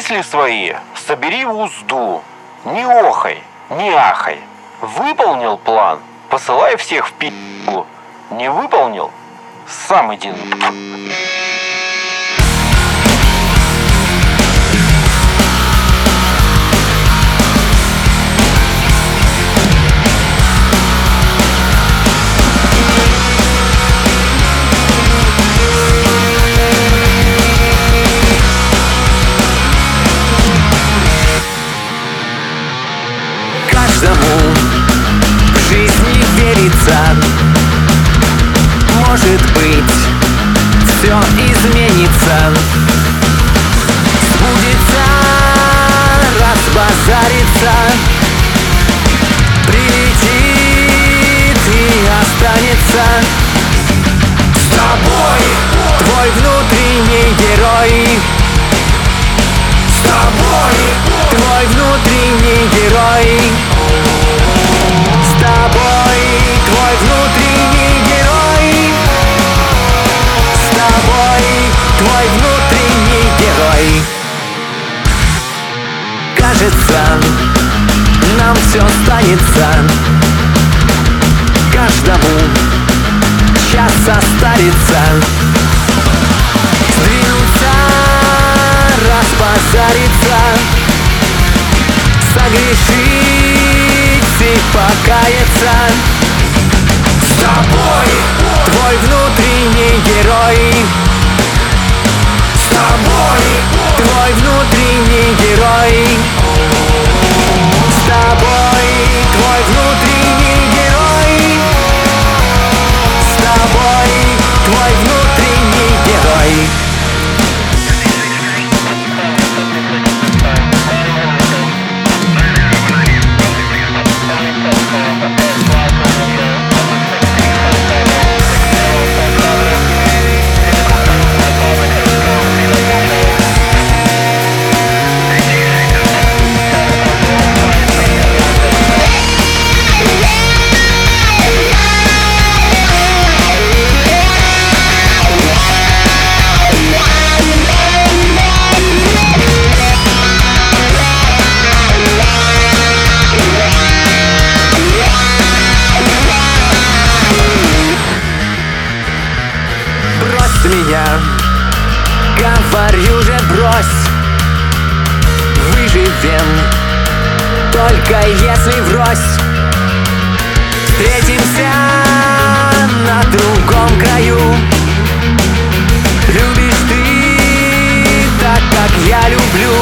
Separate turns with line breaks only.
мысли свои собери в узду. Не охай, не ахай. Выполнил план, посылай всех в пи***у. Не выполнил, сам иди.
Каждому. В жизни верится Может быть, все изменится. Сбудется, разбазарится. Прилетит и останется. С тобой твой внутренний герой все останется. Каждому час состарится Сдвинуться, разбазариться Согрешить и покаяться. С тобой твой внутренний герой. С тобой твой внутренний герой. С тобой Выживем, только если врозь Встретимся на другом краю. Любишь ты так, как я люблю